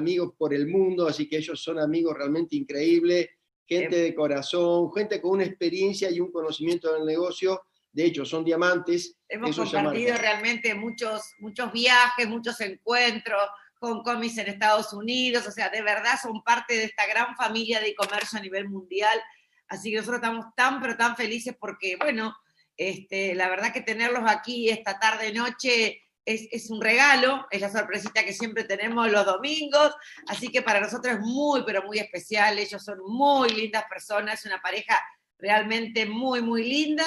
amigos por el mundo, así que ellos son amigos realmente increíbles, gente de corazón, gente con una experiencia y un conocimiento del negocio. De hecho, son diamantes. Hemos compartido realmente muchos, muchos viajes, muchos encuentros con comis en Estados Unidos, o sea, de verdad son parte de esta gran familia de comercio a nivel mundial. Así que nosotros estamos tan, pero tan felices porque, bueno, este, la verdad que tenerlos aquí esta tarde, noche, es, un regalo, es la sorpresita que siempre tenemos los domingos, así que para nosotros es muy, pero muy especial, ellos son muy lindas personas, una pareja realmente muy, muy linda,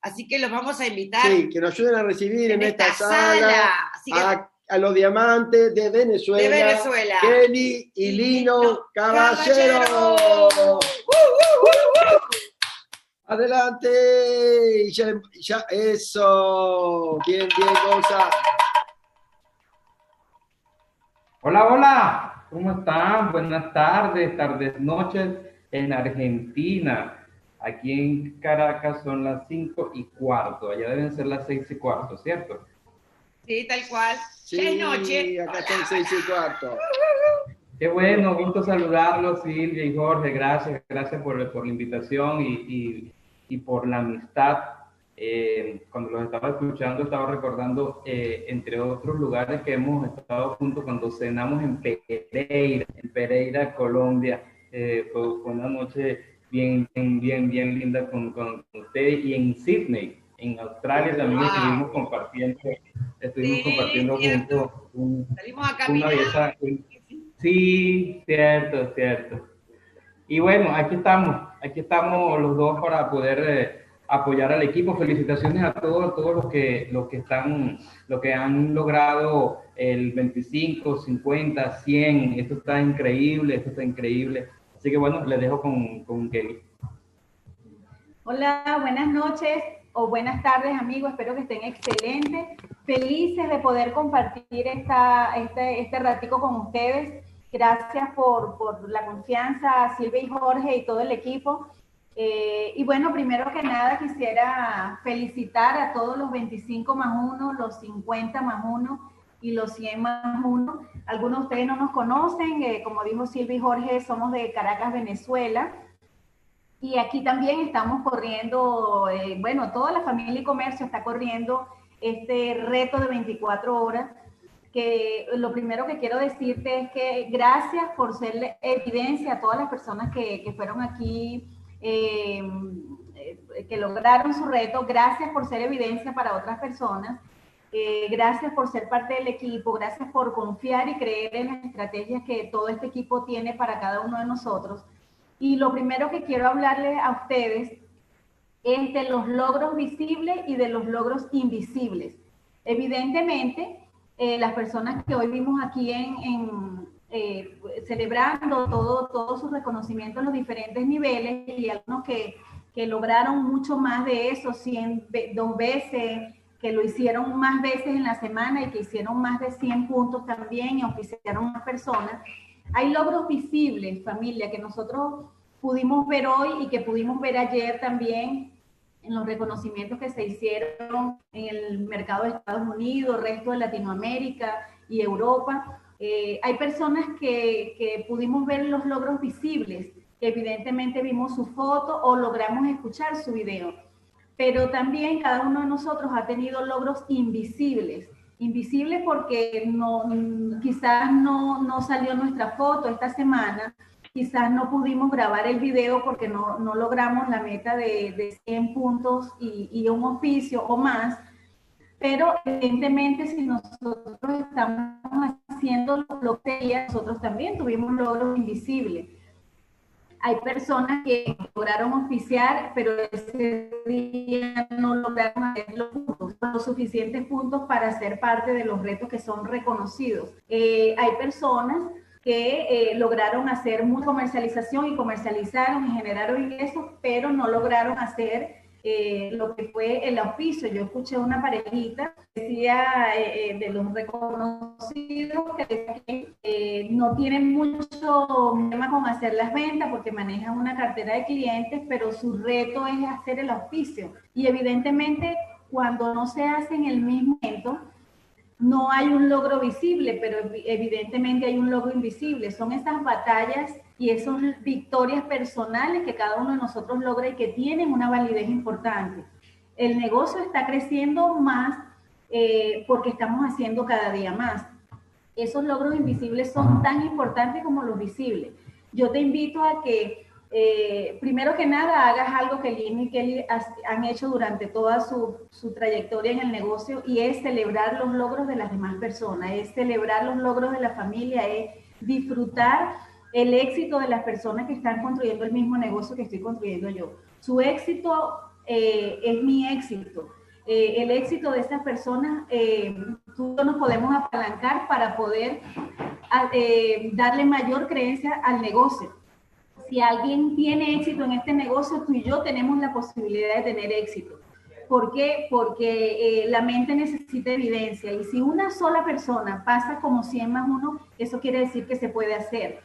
así que los vamos a invitar. Sí, que nos ayuden a recibir en, esta, sala, a, los diamantes de Venezuela, de Venezuela. Kelly y Lino, Caballero. Adelante, ya, eso, bien, bien, cosa. Hola, hola, ¿cómo están? Buenas tardes, tardes, noches en Argentina. Aquí en Caracas son las cinco y cuarto, allá deben ser las seis y cuarto, ¿cierto? Sí, tal cual. Sí, noche. acá están seis y cuarto. Qué bueno, gusto saludarlos, Silvia y Jorge. Gracias, gracias por, la invitación y, y por la amistad. Eh, cuando los estaba escuchando, estaba recordando, eh, entre otros lugares que hemos estado juntos cuando cenamos en Pereira, en Pereira, Colombia. Eh, fue, una noche bien, bien, bien, bien linda con, con ustedes y en Sydney, en Australia también estuvimos compartiendo, estuvimos compartiendo juntos Salimos a una belleza. Sí, cierto, cierto. Y bueno, aquí estamos, aquí estamos los dos para poder eh, apoyar al equipo. Felicitaciones a todos, todos los que, los que están, los que han logrado el 25, 50, 100. Esto está increíble, esto está increíble. Así que bueno, les dejo con, con Kelly. Hola, buenas noches o buenas tardes amigos, espero que estén excelentes, felices de poder compartir esta, este, este ratico con ustedes. Gracias por, por la confianza, Silvia y Jorge y todo el equipo. Eh, y bueno, primero que nada quisiera felicitar a todos los 25 más 1, los 50 más 1 y los 100 más 1. Algunos de ustedes no nos conocen, eh, como dijo Silvia y Jorge, somos de Caracas, Venezuela. Y aquí también estamos corriendo, eh, bueno, toda la familia y comercio está corriendo este reto de 24 horas que lo primero que quiero decirte es que gracias por ser evidencia a todas las personas que, que fueron aquí, eh, que lograron su reto, gracias por ser evidencia para otras personas, eh, gracias por ser parte del equipo, gracias por confiar y creer en las estrategias que todo este equipo tiene para cada uno de nosotros. Y lo primero que quiero hablarles a ustedes es de los logros visibles y de los logros invisibles. Evidentemente, eh, las personas que hoy vimos aquí en, eh, celebrando todo, todos sus reconocimientos en los diferentes niveles y algunos que, que lograron mucho más de eso, 100, dos veces, que lo hicieron más veces en la semana y que hicieron más de 100 puntos también y oficiaron más personas. Hay logros visibles, familia, que nosotros pudimos ver hoy y que pudimos ver ayer también en los reconocimientos que se hicieron en el mercado de Estados Unidos, resto de Latinoamérica y Europa. Eh, hay personas que, que, pudimos ver los logros visibles, que evidentemente vimos su foto o logramos escuchar su video, pero también cada uno de nosotros ha tenido logros invisibles. Invisibles porque no, quizás no, no salió nuestra foto esta semana, quizás no pudimos grabar el video porque no, no logramos la meta de, de 100 puntos y, y, un oficio o más, pero evidentemente si nosotros estamos haciendo lo que nosotros también tuvimos logros invisibles. Hay personas que lograron oficiar, pero ese día no lograron hacer los puntos, los suficientes puntos para ser parte de los retos que son reconocidos. Eh, hay personas que eh, lograron hacer mucha comercialización y comercializaron y generaron ingresos, pero no lograron hacer eh, lo que fue el auspicio. Yo escuché una parejita, decía eh, de los reconocidos, que no tienen mucho problema con hacer las ventas porque manejan una cartera de clientes, pero su reto es hacer el auspicio. Y evidentemente, cuando no se hace en el mismo momento, no hay un logro visible, pero evidentemente hay un logro invisible. Son esas batallas y esas victorias personales que cada uno de nosotros logra y que tienen una validez importante. El negocio está creciendo más eh, porque estamos haciendo cada día más. Esos logros invisibles son tan importantes como los visibles. Yo te invito a que eh, primero que nada, hagas algo que Lynn y Kelly han hecho durante toda su, su, trayectoria en el negocio y es celebrar los logros de las demás personas, es celebrar los logros de la familia, es disfrutar el éxito de las personas que están construyendo el mismo negocio que estoy construyendo yo. Su éxito eh, es mi éxito. Eh, el éxito de estas personas, tú nos podemos apalancar para poder darle mayor creencia al negocio si alguien tiene éxito en este negocio, tú y yo tenemos la posibilidad de tener éxito. ¿Por qué? Porque eh, la mente necesita evidencia y si una sola persona pasa como 100 más 1, eso quiere decir que se puede hacer.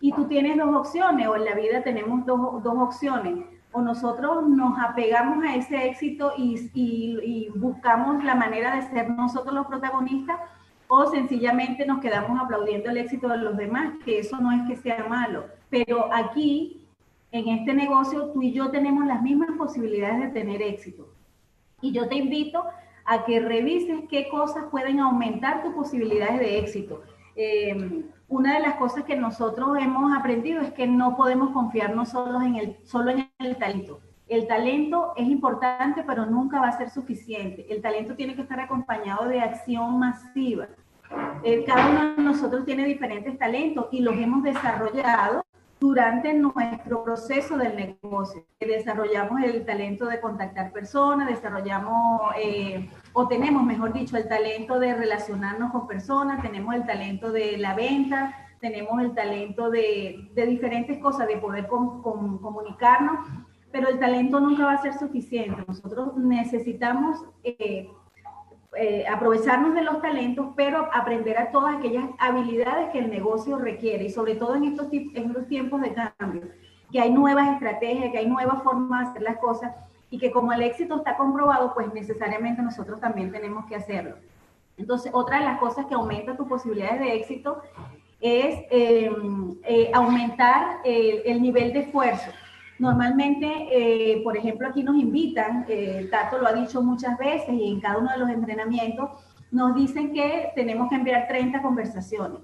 Y tú tienes dos opciones, o en la vida tenemos dos, dos opciones. O nosotros nos apegamos a ese éxito y, buscamos la manera de ser nosotros los protagonistas, o sencillamente nos quedamos aplaudiendo el éxito de los demás, que eso no es que sea malo pero aquí, en este negocio, tú y yo tenemos las mismas posibilidades de tener éxito. Y yo te invito a que revises qué cosas pueden aumentar tus posibilidades de éxito. Em, una de las cosas que nosotros hemos aprendido es que no podemos confiarnos solo en el, solo en el talento. El talento es importante, pero nunca va a ser suficiente. El talento tiene que estar acompañado de acción masiva. Eh, cada uno de nosotros tiene diferentes talentos y los hemos desarrollado durante nuestro proceso del negocio. Desarrollamos el talento de contactar personas, desarrollamos eh, o tenemos, mejor dicho, el talento de relacionarnos con personas, tenemos el talento de la venta, tenemos el talento de, diferentes cosas, de poder comunicarnos, pero el talento nunca va a ser suficiente. Nosotros necesitamos... Eh, eh, aprovecharnos de los talentos, pero aprender a todas aquellas habilidades que el negocio requiere y sobre todo en estos, en tiempos de cambio, que hay nuevas estrategias, que hay nuevas formas de hacer las cosas y que como el éxito está comprobado, pues necesariamente nosotros también tenemos que hacerlo. Entonces, otra de las cosas que aumenta tus posibilidades de éxito es eh, eh, aumentar el nivel de esfuerzo. Normalmente, eh, por ejemplo, aquí nos invitan, eh, Tato lo ha dicho muchas veces y en cada uno de los entrenamientos, nos dicen que tenemos que enviar 30 conversaciones.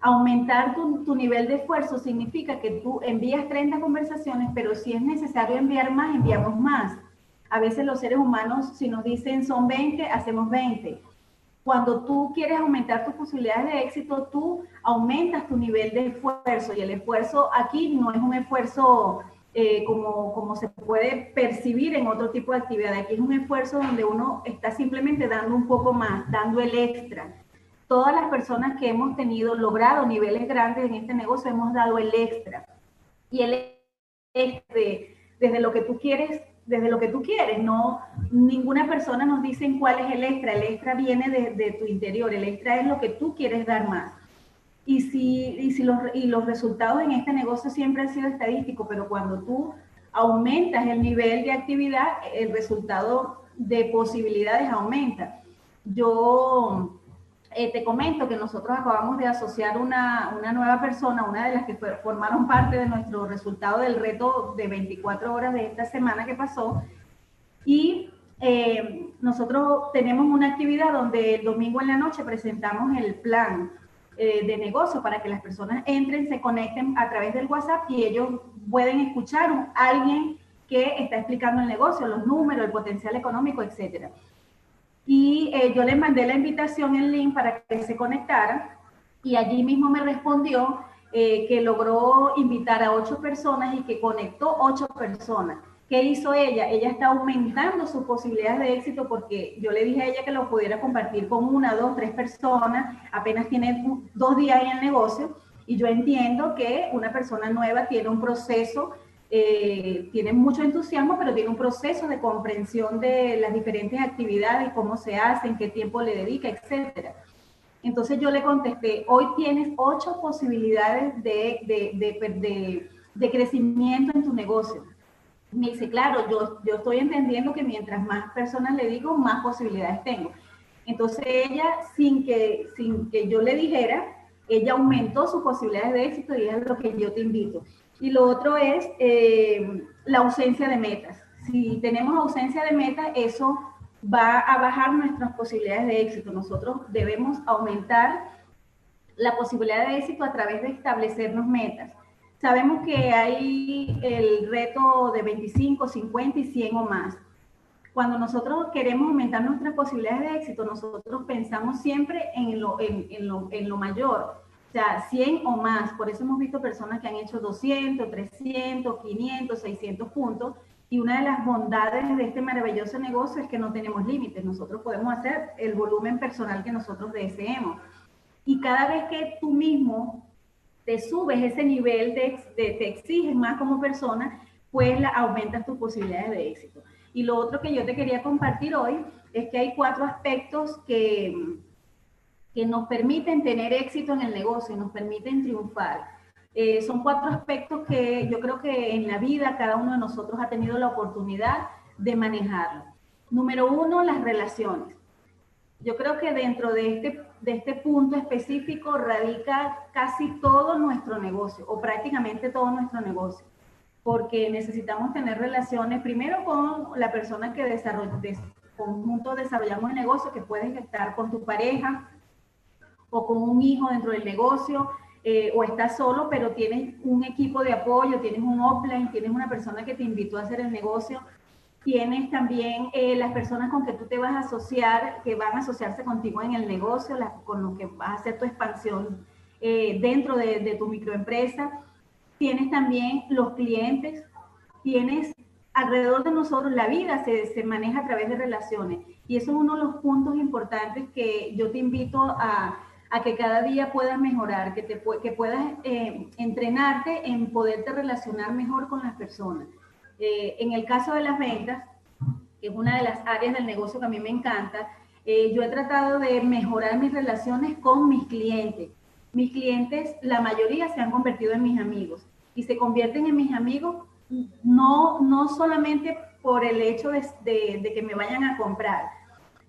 Aumentar tu, tu, nivel de esfuerzo significa que tú envías 30 conversaciones, pero si es necesario enviar más, enviamos más. A veces los seres humanos, si nos dicen son 20, hacemos 20. Cuando tú quieres aumentar tus posibilidades de éxito, tú aumentas tu nivel de esfuerzo y el esfuerzo aquí no es un esfuerzo eh, como, como se puede percibir en otro tipo de actividad. Aquí es un esfuerzo donde uno está simplemente dando un poco más, dando el extra. Todas las personas que hemos tenido, logrado niveles grandes en este negocio, hemos dado el extra. Y el extra, desde lo que tú quieres, desde lo que tú quieres, no, ninguna persona nos dice cuál es el extra. El extra viene de, de tu interior, el extra es lo que tú quieres dar más. Y, si, y, si los, y los resultados en este negocio siempre han sido estadísticos, pero cuando tú aumentas el nivel de actividad, el resultado de posibilidades aumenta. Yo eh, te comento que nosotros acabamos de asociar una, una, nueva persona, una de las que formaron parte de nuestro resultado del reto de 24 horas de esta semana que pasó. Y eh, nosotros tenemos una actividad donde el domingo en la noche presentamos el plan eh, de negocio para que las personas entren, se conecten a través del WhatsApp y ellos pueden escuchar a alguien que está explicando el negocio, los números, el potencial económico, etcétera. Y eh, yo les mandé la invitación en link para que se conectaran y allí mismo me respondió eh, que logró invitar a ocho personas y que conectó ocho personas. ¿Qué hizo ella? Ella está aumentando sus posibilidades de éxito porque yo le dije a ella que lo pudiera compartir con una, dos, tres personas, apenas tiene dos días en el negocio y yo entiendo que una persona nueva tiene un proceso, eh, tiene mucho entusiasmo, pero tiene un proceso de comprensión de las diferentes actividades, cómo se hacen, qué tiempo le dedica, etcétera. Entonces yo le contesté, hoy tienes ocho posibilidades de, de, de, de crecimiento en tu negocio me dice, claro, yo, yo estoy entendiendo que mientras más personas le digo, más posibilidades tengo. Entonces ella, sin que, sin que yo le dijera, ella aumentó sus posibilidades de éxito y es lo que yo te invito. Y lo otro es eh, la ausencia de metas. Si tenemos ausencia de metas, eso va a bajar nuestras posibilidades de éxito. Nosotros debemos aumentar la posibilidad de éxito a través de establecernos metas. Sabemos que hay el reto de 25, 50 y 100 o más. Cuando nosotros queremos aumentar nuestras posibilidades de éxito, nosotros pensamos siempre en lo, en, en lo, en lo mayor, o sea, 100 o más. Por eso hemos visto personas que han hecho 200, 300, 500, 600 puntos. Y una de las bondades de este maravilloso negocio es que no tenemos límites. Nosotros podemos hacer el volumen personal que nosotros deseemos. Y cada vez que tú mismo te subes ese nivel, de, te exiges más como persona, pues la, aumentas tus posibilidades de éxito. Y lo otro que yo te quería compartir hoy es que hay cuatro aspectos que, que nos permiten tener éxito en el negocio nos permiten triunfar. Eh, son cuatro aspectos que yo creo que en la vida cada uno de nosotros ha tenido la oportunidad de manejarlo. Número uno, las relaciones. Yo creo que dentro de este, de este punto específico radica casi todo nuestro negocio o prácticamente todo nuestro negocio, porque necesitamos tener relaciones primero con la persona que desarrolla, de conjunto desarrollamos el negocio, que puedes estar con tu pareja o con un hijo dentro del negocio, eh, o estás solo, pero tienes un equipo de apoyo, tienes un offline, tienes una persona que te invitó a hacer el negocio Tienes también eh, las personas con que tú te vas a asociar, que van a asociarse contigo en el negocio, con lo que vas a hacer tu expansión eh, dentro de, tu microempresa. Tienes también los clientes, tienes alrededor de nosotros, la vida se, maneja a través de relaciones. Y eso es uno de los puntos importantes que yo te invito a, que cada día puedas mejorar, que, te, puedas eh, entrenarte en poderte relacionar mejor con las personas. Eh, en el caso de las ventas, que es una de las áreas del negocio que a mí me encanta, eh, yo he tratado de mejorar mis relaciones con mis clientes. Mis clientes, la mayoría se han convertido en mis amigos y se convierten en mis amigos no, no solamente por el hecho de, de, que me vayan a comprar,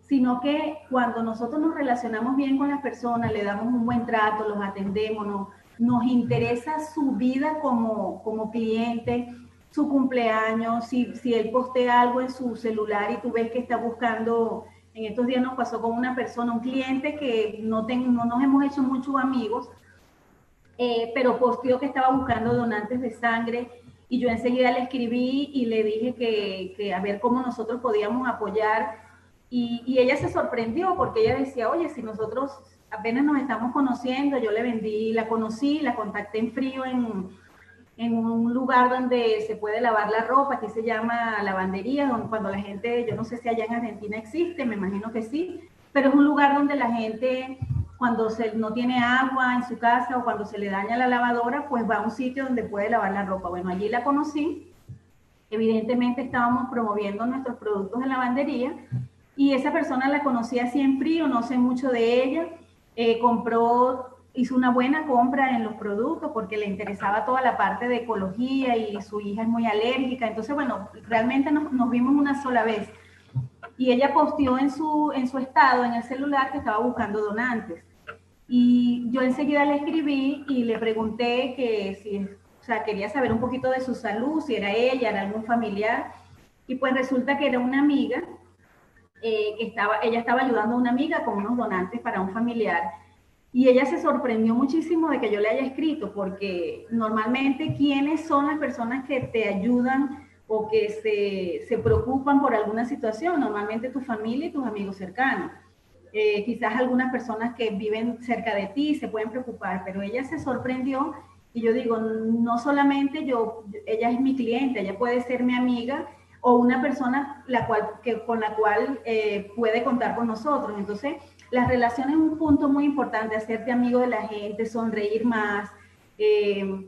sino que cuando nosotros nos relacionamos bien con las personas, le damos un buen trato, los atendemos, nos, nos interesa su vida como, como cliente, su cumpleaños, si, si él postea algo en su celular y tú ves que está buscando, en estos días nos pasó con una persona, un cliente que no, ten, no nos hemos hecho muchos amigos, eh, pero posteó que estaba buscando donantes de sangre y yo enseguida le escribí y le dije que, que a ver cómo nosotros podíamos apoyar y, y, ella se sorprendió porque ella decía, oye, si nosotros apenas nos estamos conociendo, yo le vendí, la conocí, la contacté en frío en en un lugar donde se puede lavar la ropa, que se llama lavandería, donde cuando la gente, yo no sé si allá en Argentina existe, me imagino que sí, pero es un lugar donde la gente cuando se, no tiene agua en su casa o cuando se le daña la lavadora, pues va a un sitio donde puede lavar la ropa. Bueno, allí la conocí. Evidentemente estábamos promoviendo nuestros productos de lavandería y esa persona la conocí así en frío, no sé mucho de ella. Eh, compró hizo una buena compra en los productos porque le interesaba toda la parte de ecología y su hija es muy alérgica. Entonces, bueno, realmente nos, nos vimos una sola vez. Y ella posteó en su, en su estado, en el celular, que estaba buscando donantes. Y yo enseguida le escribí y le pregunté que si, o sea, quería saber un poquito de su salud, si era ella, era algún familiar. Y pues resulta que era una amiga, eh, que estaba, ella estaba ayudando a una amiga con unos donantes para un familiar y ella se sorprendió muchísimo de que yo le haya escrito, porque normalmente, ¿quiénes son las personas que te ayudan o que se, se preocupan por alguna situación? Normalmente tu familia y tus amigos cercanos. Eh, quizás algunas personas que viven cerca de ti se pueden preocupar, pero ella se sorprendió y yo digo, no solamente yo, ella es mi cliente, ella puede ser mi amiga o una persona la cual, que, con la cual eh, puede contar con nosotros. Entonces, las relaciones es un punto muy importante, hacerte amigo de la gente, sonreír más, eh,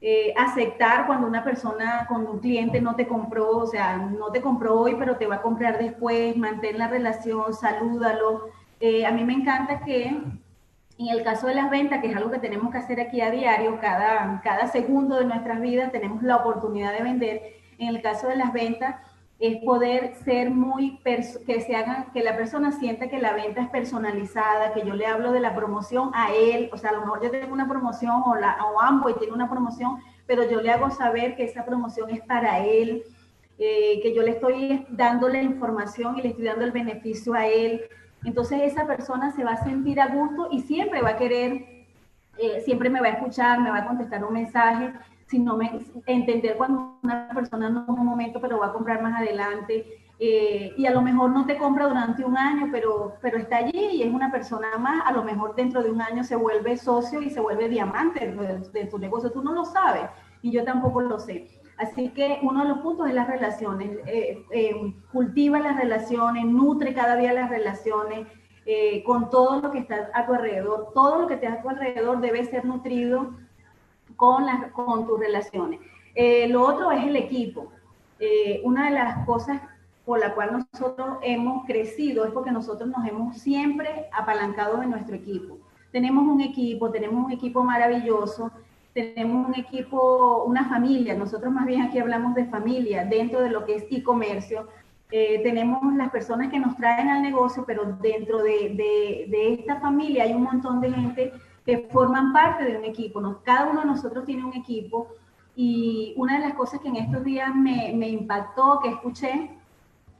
eh, aceptar cuando una persona, cuando un cliente no te compró, o sea, no te compró hoy, pero te va a comprar después, mantén la relación, salúdalo. Eh, a mí me encanta que en el caso de las ventas, que es algo que tenemos que hacer aquí a diario, cada, cada segundo de nuestras vidas tenemos la oportunidad de vender. En el caso de las ventas, es poder ser muy, que se hagan, que la persona sienta que la venta es personalizada, que yo le hablo de la promoción a él, o sea, a lo mejor yo tengo una promoción o, la, o ambos tiene una promoción, pero yo le hago saber que esa promoción es para él, eh, que yo le estoy dando la información y le estoy dando el beneficio a él. Entonces esa persona se va a sentir a gusto y siempre va a querer, eh, siempre me va a escuchar, me va a contestar un mensaje sino me, entender cuando una persona no es un momento, pero va a comprar más adelante. Eh, y a lo mejor no te compra durante un año, pero, pero está allí y es una persona más, a lo mejor dentro de un año se vuelve socio y se vuelve diamante de, tu negocio. Tú no lo sabes y yo tampoco lo sé. Así que uno de los puntos es las relaciones. Eh, eh, cultiva las relaciones, nutre cada día las relaciones con todo lo que está a tu alrededor. Todo lo que te a tu alrededor debe ser nutrido con, con tus relaciones. Eh, lo otro es el equipo. Eh, una de las cosas por la cual nosotros hemos crecido es porque nosotros nos hemos siempre apalancado de nuestro equipo. Tenemos un equipo, tenemos un equipo maravilloso, tenemos un equipo, una familia, nosotros más bien aquí hablamos de familia dentro de lo que es e-comercio. Eh, tenemos las personas que nos traen al negocio, pero dentro de, de, de esta familia hay un montón de gente que forman parte de un equipo. Cada uno de nosotros tiene un equipo y una de las cosas que en estos días me, impactó, que escuché,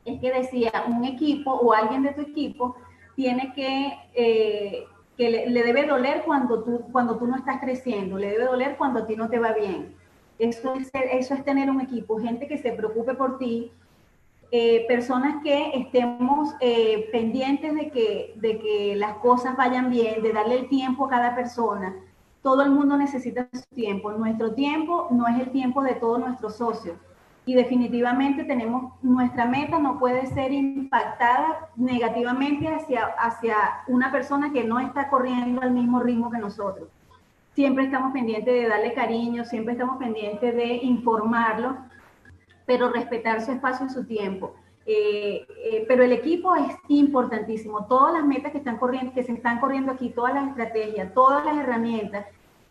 es que decía, un equipo o alguien de tu equipo tiene que, eh, que le, debe doler cuando tú, cuando tú no estás creciendo, le debe doler cuando a ti no te va bien. Eso es, eso es tener un equipo, gente que se preocupe por ti, eh, personas que estemos eh, pendientes de que, de que las cosas vayan bien, de darle el tiempo a cada persona. Todo el mundo necesita su tiempo. Nuestro tiempo no es el tiempo de todos nuestros socios. Y definitivamente tenemos, nuestra meta no puede ser impactada negativamente hacia, hacia una persona que no está corriendo al mismo ritmo que nosotros. Siempre estamos pendientes de darle cariño, siempre estamos pendientes de informarlo pero respetar su espacio y su tiempo. Eh, eh, pero el equipo es importantísimo. Todas las metas que están corriendo, que se están corriendo aquí, todas las estrategias, todas las herramientas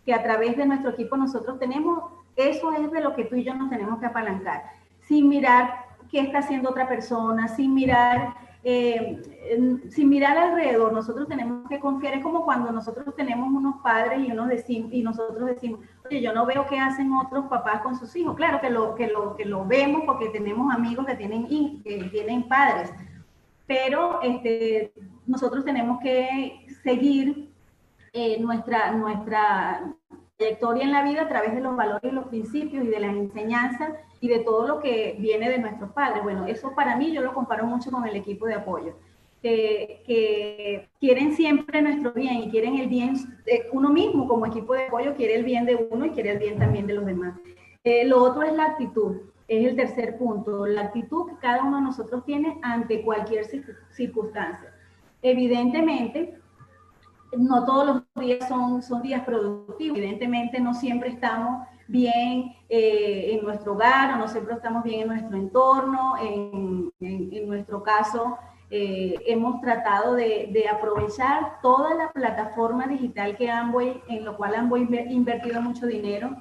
que a través de nuestro equipo nosotros tenemos, eso es de lo que tú y yo nos tenemos que apalancar. Sin mirar qué está haciendo otra persona, sin mirar eh, sin mirar alrededor, nosotros tenemos que confiar, es como cuando nosotros tenemos unos padres y, unos y nosotros decimos, oye, yo no veo qué hacen otros papás con sus hijos. Claro que lo, que lo, que lo vemos porque tenemos amigos que tienen, que tienen padres, pero este, nosotros tenemos que seguir eh, nuestra, nuestra trayectoria en la vida a través de los valores y los principios y de las enseñanzas y de todo lo que viene de nuestros padres. Bueno, eso para mí yo lo comparo mucho con el equipo de apoyo, que, quieren siempre nuestro bien y quieren el bien, de uno mismo como equipo de apoyo quiere el bien de uno y quiere el bien también de los demás. Eh, lo otro es la actitud, es el tercer punto, la actitud que cada uno de nosotros tiene ante cualquier circunstancia. Evidentemente, no todos los días son, son días productivos, evidentemente no siempre estamos bien eh, en nuestro hogar o no siempre estamos bien en nuestro entorno. En, en, nuestro caso, eh, hemos tratado de, de, aprovechar toda la plataforma digital que Amway, en lo cual Amway ha invertido mucho dinero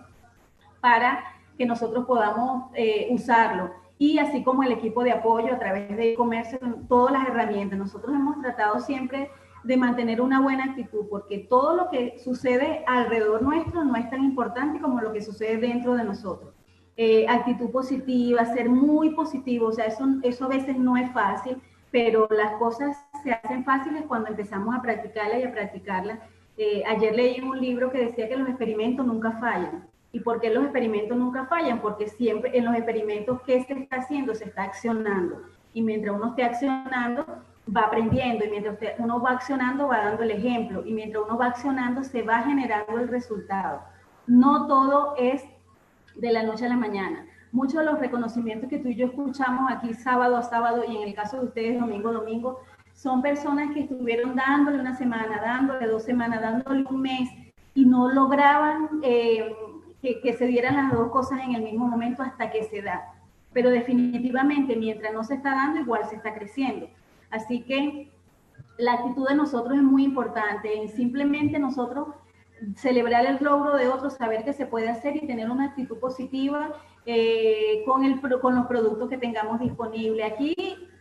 para que nosotros podamos eh, usarlo. Y así como el equipo de apoyo a través de comercio, todas las herramientas. Nosotros hemos tratado siempre de mantener una buena actitud, porque todo lo que sucede alrededor nuestro no es tan importante como lo que sucede dentro de nosotros. Eh, actitud positiva, ser muy positivo, o sea, eso, eso a veces no es fácil, pero las cosas se hacen fáciles cuando empezamos a practicarlas y a practicarlas. Eh, ayer leí un libro que decía que los experimentos nunca fallan. ¿Y por qué los experimentos nunca fallan? Porque siempre en los experimentos, ¿qué se está haciendo? Se está accionando. Y mientras uno esté accionando, va aprendiendo y mientras uno va accionando va dando el ejemplo y mientras uno va accionando se va generando el resultado. No todo es de la noche a la mañana. Muchos de los reconocimientos que tú y yo escuchamos aquí sábado a sábado y en el caso de ustedes domingo a domingo son personas que estuvieron dándole una semana, dándole dos semanas, dándole un mes y no lograban eh, que, que se dieran las dos cosas en el mismo momento hasta que se da. Pero definitivamente mientras no se está dando, igual se está creciendo. Así que la actitud de nosotros es muy importante. Simplemente nosotros celebrar el logro de otros, saber que se puede hacer y tener una actitud positiva eh, con, el, con los productos que tengamos disponibles. Aquí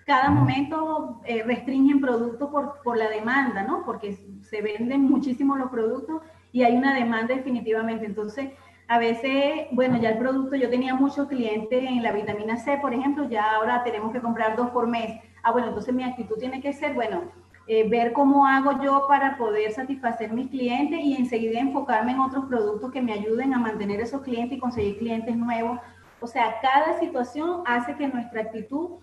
cada momento eh, restringen productos por, por, la demanda, ¿no? Porque se venden muchísimo los productos y hay una demanda definitivamente. Entonces, a veces, bueno, ya el producto, yo tenía muchos clientes en la vitamina C, por ejemplo, ya ahora tenemos que comprar dos por mes. Ah, bueno, entonces mi actitud tiene que ser, bueno, eh, ver cómo hago yo para poder satisfacer mis clientes y enseguida enfocarme en otros productos que me ayuden a mantener esos clientes y conseguir clientes nuevos. O sea, cada situación hace que nuestra actitud,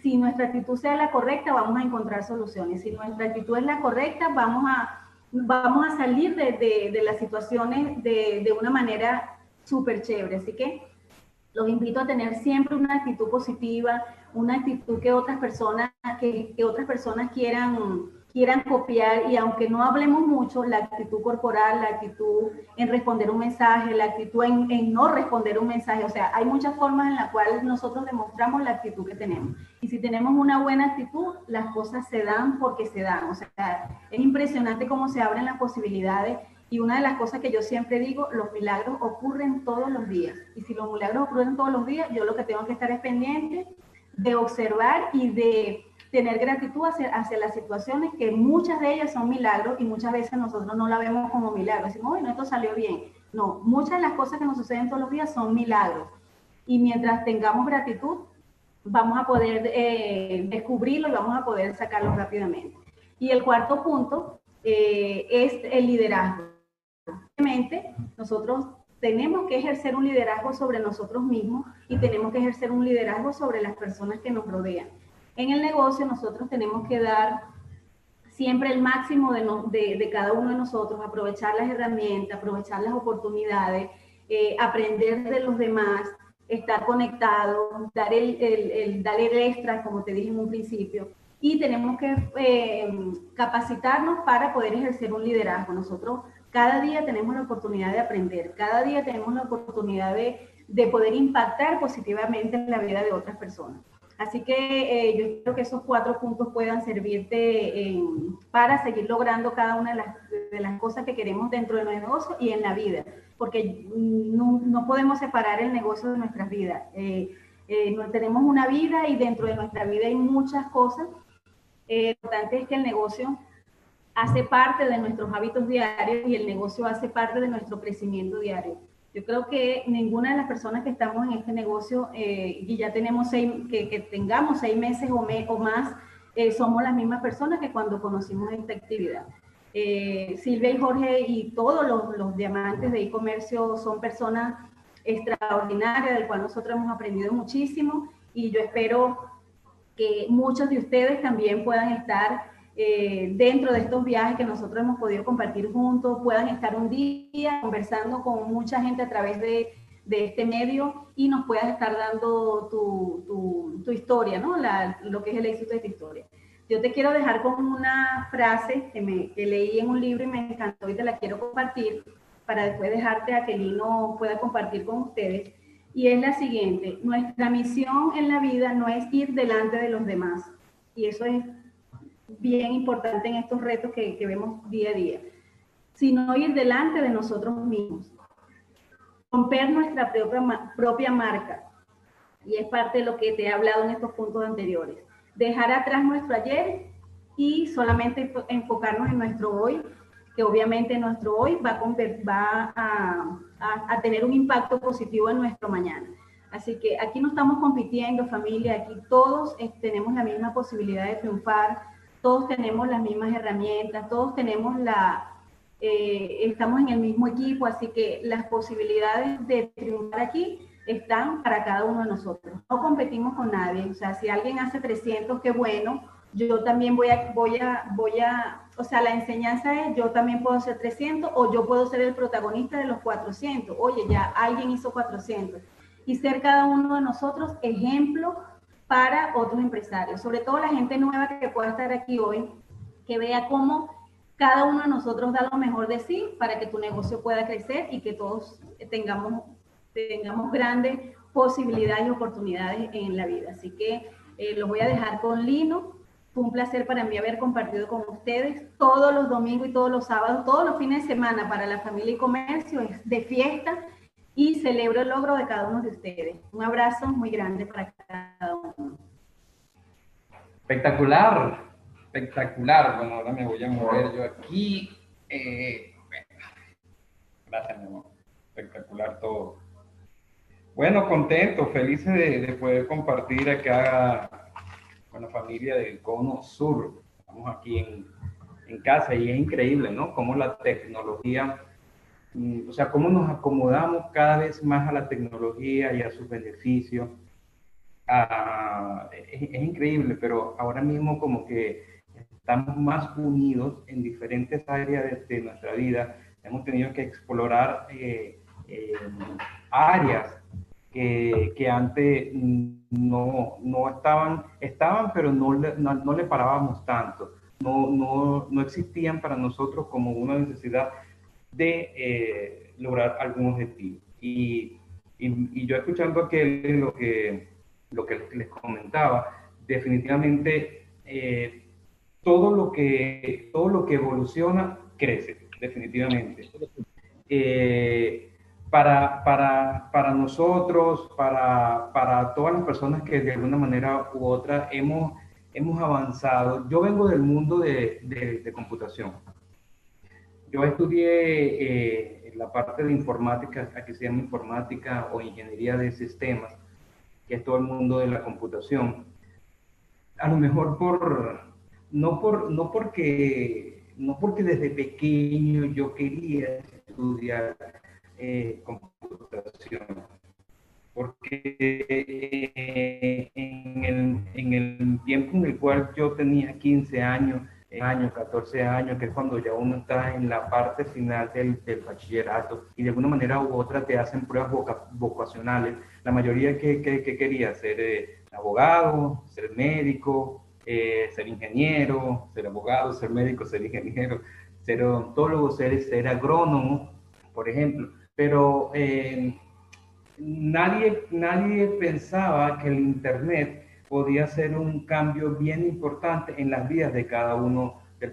si nuestra actitud sea la correcta, vamos a encontrar soluciones. Si nuestra actitud es la correcta, vamos a, vamos a salir de, de, las situaciones de, de una manera súper chévere. Así que los invito a tener siempre una actitud positiva, una actitud que otras personas, que, otras personas quieran, quieran copiar. Y aunque no hablemos mucho, la actitud corporal, la actitud en responder un mensaje, la actitud en, en no responder un mensaje, o sea, hay muchas formas en las cuales nosotros demostramos la actitud que tenemos. Y si tenemos una buena actitud, las cosas se dan porque se dan, o sea, es impresionante cómo se abren las posibilidades y una de las cosas que yo siempre digo, los milagros ocurren todos los días. Y si los milagros ocurren todos los días, yo lo que tengo que estar es pendiente de observar y de tener gratitud hacia, las situaciones que muchas de ellas son milagros y muchas veces nosotros no la vemos como milagros. Decimos, bueno, esto salió bien. No, muchas de las cosas que nos suceden todos los días son milagros. Y mientras tengamos gratitud, vamos a poder eh, descubrirlo y vamos a poder sacarlo rápidamente. Y el cuarto punto eh, es el liderazgo. Obviamente, nosotros tenemos que ejercer un liderazgo sobre nosotros mismos y tenemos que ejercer un liderazgo sobre las personas que nos rodean. En el negocio nosotros tenemos que dar siempre el máximo de, no, de, de cada uno de nosotros, aprovechar las herramientas, aprovechar las oportunidades, eh, aprender de los demás, estar conectado, dar el, el, el, dar el extra, como te dije en un principio. Y tenemos que eh, capacitarnos para poder ejercer un liderazgo. Nosotros cada día tenemos la oportunidad de aprender, cada día tenemos la oportunidad de, de poder impactar positivamente en la vida de otras personas. Así que eh, yo espero que esos cuatro puntos puedan servirte eh, para seguir logrando cada una de las, cosas que queremos dentro de nuestro negocio y en la vida, porque no, no podemos separar el negocio de nuestras vidas. Eh, no, tenemos una vida y dentro de nuestra vida hay muchas cosas. lo importante es que el negocio hace parte de nuestros hábitos diarios y el negocio hace parte de nuestro crecimiento diario. Yo creo que ninguna de las personas que estamos en este negocio eh, y ya tenemos seis, que, tengamos seis meses o, me, o más, eh, somos las mismas personas que cuando conocimos esta actividad. Eh, Silvia y Jorge y todos los, los diamantes de e-comercio son personas extraordinarias, del cual nosotros hemos aprendido muchísimo y yo espero que muchos de ustedes también puedan estar eh, dentro de estos viajes que nosotros hemos podido compartir juntos, puedan estar un día conversando con mucha gente a través de, de este medio y nos puedas estar dando tu, tu, tu historia, ¿no? La, lo que es el éxito de tu historia. Yo te quiero dejar con una frase que, me, que leí en un libro y me encantó y te la quiero compartir para después dejarte a que Lino pueda compartir con ustedes. Y es la siguiente, nuestra misión en la vida no es ir delante de los demás. Y eso es bien importante en estos retos que, que vemos día a día, sino ir delante de nosotros mismos, romper nuestra propia, propia marca. Y es parte de lo que te he hablado en estos puntos anteriores. Dejar atrás nuestro ayer y solamente enfocarnos en nuestro hoy, que obviamente nuestro hoy va, a, va a, a, a, tener un impacto positivo en nuestro mañana. Así que aquí no estamos compitiendo, familia, aquí todos eh, tenemos la misma posibilidad de triunfar, todos tenemos las mismas herramientas, todos tenemos la, eh, estamos en el mismo equipo, así que las posibilidades de triunfar aquí están para cada uno de nosotros. No competimos con nadie, o sea, si alguien hace 300, qué bueno, yo también voy a, voy a, voy a, o sea, la enseñanza es, yo también puedo hacer 300 o yo puedo ser el protagonista de los 400. Oye, ya alguien hizo 400. Y ser cada uno de nosotros ejemplo para otros empresarios, sobre todo la gente nueva que pueda estar aquí hoy, que vea cómo cada uno de nosotros da lo mejor de sí para que tu negocio pueda crecer y que todos tengamos, tengamos grandes posibilidades y oportunidades en la vida. Así que eh, los voy a dejar con Lino. Fue un placer para mí haber compartido con ustedes todos los domingos y todos los sábados, todos los fines de semana para la familia y comercio, es de fiesta y celebro el logro de cada uno de ustedes. Un abrazo muy grande para cada uno. Espectacular, espectacular. Bueno, ahora me voy a mover yo aquí. Eh, gracias, mi amor. Espectacular todo. Bueno, contento, felices de, poder compartir acá con la familia del Cono Sur. Estamos aquí en, en casa y es increíble, ¿no? Cómo la tecnología, o sea, cómo nos acomodamos cada vez más a la tecnología y a sus beneficios es, increíble, pero ahora mismo como que estamos más unidos en diferentes áreas de, nuestra vida. Hemos tenido que explorar eh, eh, áreas que, que, antes no, no, estaban, estaban, pero no le, no, le parábamos tanto. No, no, no, existían para nosotros como una necesidad de eh, lograr algún objetivo. Y, y, yo escuchando aquel lo que lo que les comentaba, definitivamente eh, todo, lo que, todo lo que evoluciona crece, definitivamente. Eh, para, para, para, nosotros, para, para, todas las personas que de alguna manera u otra hemos, hemos avanzado. Yo vengo del mundo de, de, computación. Yo estudié eh, la parte de informática, aquí se llama informática o ingeniería de sistemas que es todo el mundo de la computación. A lo mejor por, no, por, no, porque, no porque desde pequeño yo quería estudiar eh, computación, porque eh, en, el, en el tiempo en el cual yo tenía 15 años, años, 14 años, que es cuando ya uno está en la parte final del, del bachillerato y de alguna manera u otra te hacen pruebas vocacionales. La mayoría que, que, quería ser eh, abogado, ser médico, eh, ser ingeniero, ser abogado, ser médico, ser ingeniero, ser odontólogo, ser, ser agrónomo, por ejemplo. Pero eh, nadie, nadie pensaba que el Internet podía ser un cambio bien importante en las vidas de cada uno de,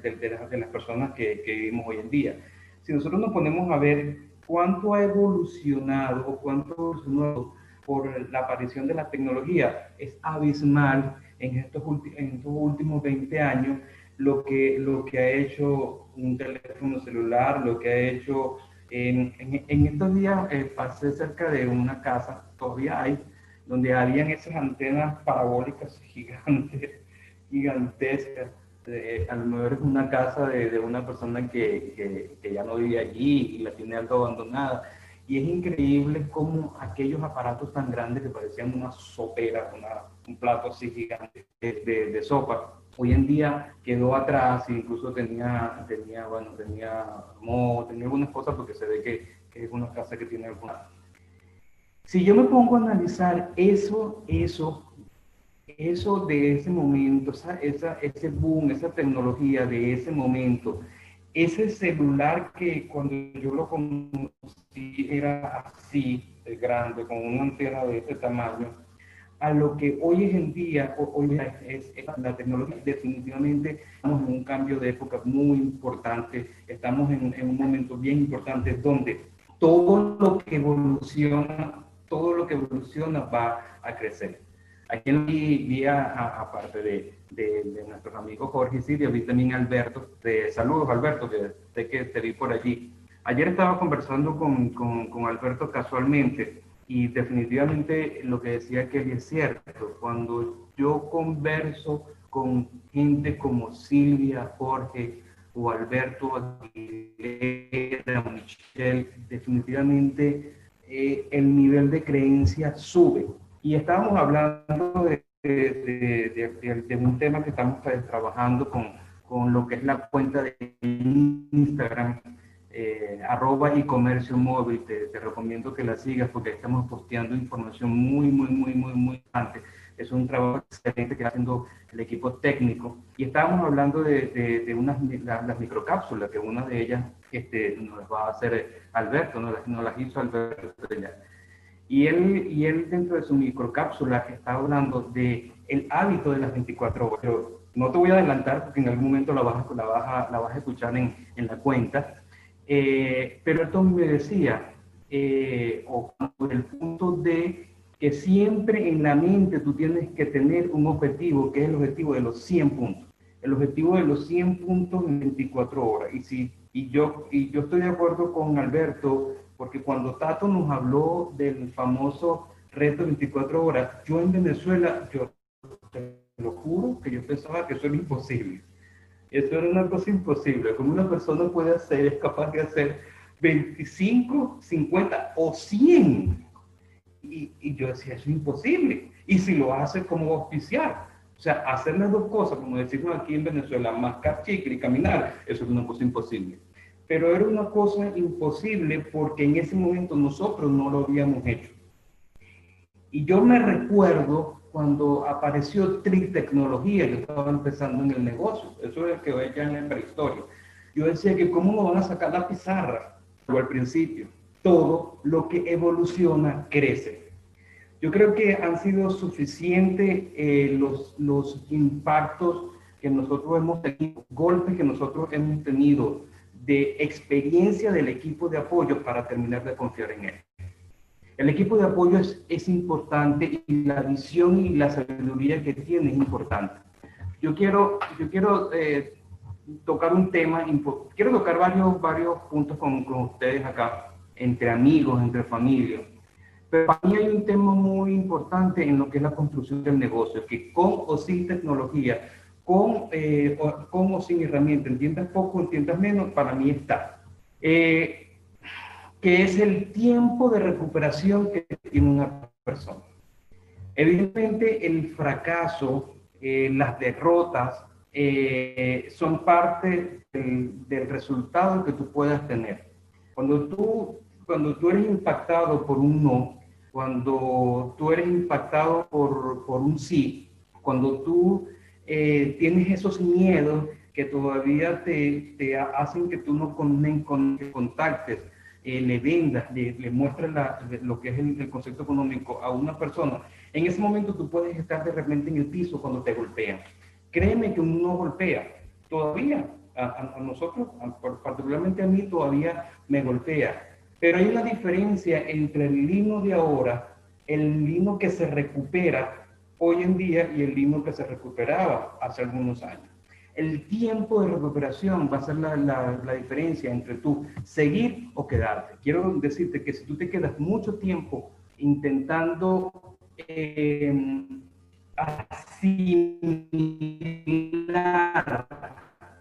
las, personas que, vivimos hoy en día. Si nosotros nos ponemos a ver cuánto ha evolucionado o cuánto ha evolucionado por la aparición de la tecnología, es abismal en estos, en estos últimos 20 años lo que, lo que ha hecho un teléfono celular, lo que ha hecho... En, en, estos días eh, pasé cerca de una casa, todavía hay, donde habían esas antenas parabólicas gigantes, gigantescas. a lo mejor es una casa de, de una persona que, que, ya no vive allí y la tiene algo abandonada. Y es increíble cómo aquellos aparatos tan grandes que parecían una sopera, una, un plato así gigante de, de, sopa, hoy en día quedó atrás incluso tenía, tenía bueno, tenía, mo, tenía algunas cosas porque se ve que, que es una casa que tiene alguna si yo me pongo a analizar eso, eso, eso de ese momento, esa, esa, ese boom, esa tecnología de ese momento, ese celular que cuando yo lo conocí era así de grande, con una antena de este tamaño, a lo que hoy en día, hoy es, la tecnología, definitivamente estamos en un cambio de época muy importante, estamos en, en un momento bien importante donde todo lo que evoluciona todo lo que evoluciona va a crecer. Aquí vi, aparte de, de, nuestros amigos Jorge y Silvia, vi también Alberto. De, saludos, Alberto, que que te vi por allí. Ayer estaba conversando con, con, con Alberto casualmente y definitivamente lo que decía que es cierto. Cuando yo converso con gente como Silvia, Jorge o Alberto Aguilera, Michelle, definitivamente eh, el nivel de creencia sube. Y estábamos hablando de, de, un tema que estamos trabajando con, con, lo que es la cuenta de Instagram, eh, arroba y comercio móvil. Te, te, recomiendo que la sigas porque estamos posteando información muy, muy, muy, muy, muy importante. Es un trabajo excelente que está haciendo el equipo técnico. Y estábamos hablando de, de, unas las microcápsulas, que una de ellas este, nos va a hacer Alberto, nos las, las hizo Alberto ya. Y él, y él dentro de su microcápsula está hablando de el hábito de las 24 horas. no te voy a adelantar porque en algún momento la vas, la vas, a, la vas a escuchar en, en la cuenta, eh, pero esto me decía, eh, o el punto de que siempre en la mente tú tienes que tener un objetivo, que es el objetivo de los 100 puntos. El objetivo de los 100 puntos en 24 horas. Y, si, y, yo, y yo estoy de acuerdo con Alberto, porque cuando Tato nos habló del famoso reto 24 horas, yo en Venezuela, yo te lo juro que yo pensaba que eso era imposible. Eso era una cosa imposible. Como una persona puede hacer, es capaz de hacer 25, 50 o 100. Y, y yo decía, eso es imposible. Y si lo hace, como oficial. O sea, hacer las dos cosas, como decimos aquí en Venezuela, mascar chicle y caminar, eso es una cosa imposible. Pero era una cosa imposible porque en ese momento nosotros no lo habíamos hecho. Y yo me recuerdo cuando apareció Tecnología, yo estaba empezando en el negocio, eso es el que voy ya en la prehistoria. Yo decía que cómo nos van a sacar la pizarra, o al principio, todo lo que evoluciona crece. Yo creo que han sido suficientes eh, los, los impactos que nosotros hemos tenido, golpes que nosotros hemos tenido de experiencia del equipo de apoyo para terminar de confiar en él. El equipo de apoyo es, es importante y la visión y la sabiduría que tiene es importante. Yo quiero, yo quiero eh, tocar un tema, quiero tocar varios, varios puntos con, con ustedes acá, entre amigos, entre familias. Pero para mí hay un tema muy importante en lo que es la construcción del negocio, que con o sin tecnología, con, eh, o, con o sin herramienta, entiendas poco, entiendas menos, para mí está. Eh, que es el tiempo de recuperación que tiene una persona. Evidentemente, el fracaso, eh, las derrotas, eh, son parte del, resultado que tú puedas tener. Cuando tú, cuando tú eres impactado por un no, cuando tú eres impactado por, por un sí, cuando tú eh, tienes esos miedos que todavía te, te hacen que tú no con, con, contactes, eh, le vendas, le, le muestres lo que es el, el, concepto económico a una persona, en ese momento tú puedes estar de repente en el piso cuando te golpean. Créeme que uno golpea, todavía, a, nosotros, particularmente a mí, todavía me golpea. Pero hay una diferencia entre el lino de ahora, el lino que se recupera hoy en día y el lino que se recuperaba hace algunos años. El tiempo de recuperación va a ser la, la, diferencia entre tú seguir o quedarte. Quiero decirte que si tú te quedas mucho tiempo intentando eh, asimilar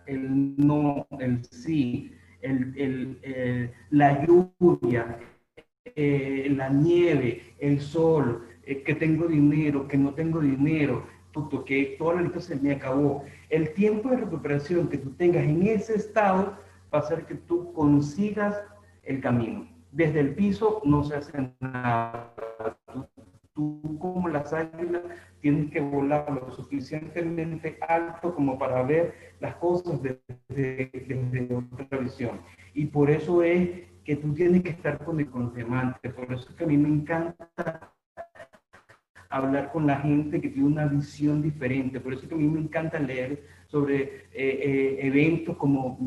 el no, el sí, el, el, la lluvia, eh, la nieve, el sol, eh, que tengo dinero, que no tengo dinero, que toda la lista se me acabó. El tiempo de recuperación que tú tengas en ese estado va a hacer que tú consigas el camino. Desde el piso no se hace nada. Tú como las águilas tienes que volar lo suficientemente alto como para ver las cosas desde, desde otra visión. Y por eso es que tú tienes que estar con el diamante. Por eso es que a mí me encanta hablar con la gente que tiene una visión diferente. Por eso es que a mí me encanta leer sobre eh, eh, eventos como,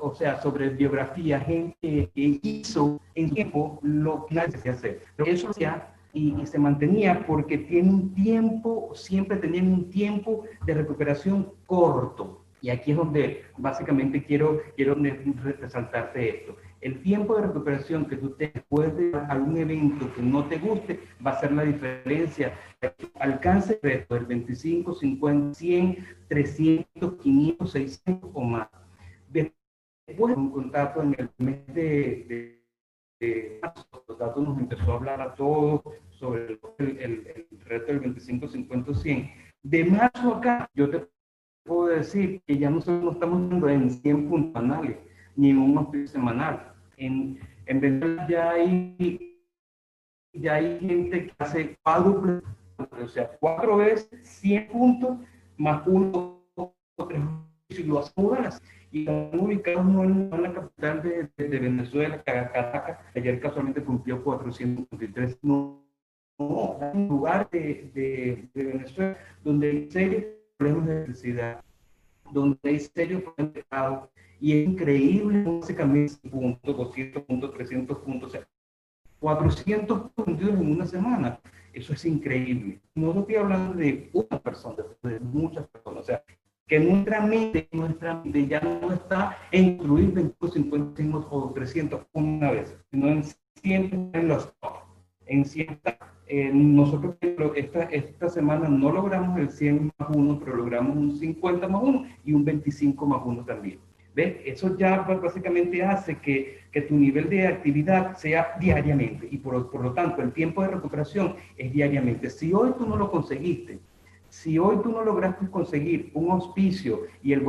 o sea, sobre biografía, gente que hizo en tiempo lo que nadie se hacer. Eso ya y, se mantenía porque tiene un tiempo, siempre tenían un tiempo de recuperación corto. Y aquí es donde básicamente quiero, quiero resaltarte esto. El tiempo de recuperación que tú te puedes dar a un evento que no te guste va a ser la diferencia. Alcance el del 25, 50, 100, 300, 500, 600 o más. Después de un contacto en el mes de, de, marzo, nos empezó a hablar a todos sobre el, el, reto del 25, 50, 100. De marzo acá, yo te puedo decir que ya no, estamos dando en 100 puntos anuales, ni un hospital semanal. En, en Venezuela ya hay, ya hay gente que hace cuádruple, o sea, cuatro veces 100 puntos más uno o tres y lo hacen y están ubicados en, la capital de, de, de Venezuela, Caracas, ayer casualmente cumplió 453, no, no, un lugar de, de, de, Venezuela donde hay series problemas de electricidad, donde hay serios problemas de estado, y es increíble cómo se cambia puntos, 200 puntos, 300 puntos, o sea, 400 puntos en una semana. Eso es increíble. No estoy hablando de una persona, de muchas personas. O sea, que nuestra mente, nuestra mente ya no está en incluir 50 o 300 una vez, sino en siempre en los. En cierta, eh, nosotros esta, esta semana no logramos el 100 más 1, pero logramos un 50 más 1 y un 25 más 1 también. ¿Ves? Eso ya básicamente hace que, que, tu nivel de actividad sea diariamente y por, por lo tanto el tiempo de recuperación es diariamente. Si hoy tú no lo conseguiste, si hoy tú no lograste conseguir un auspicio y el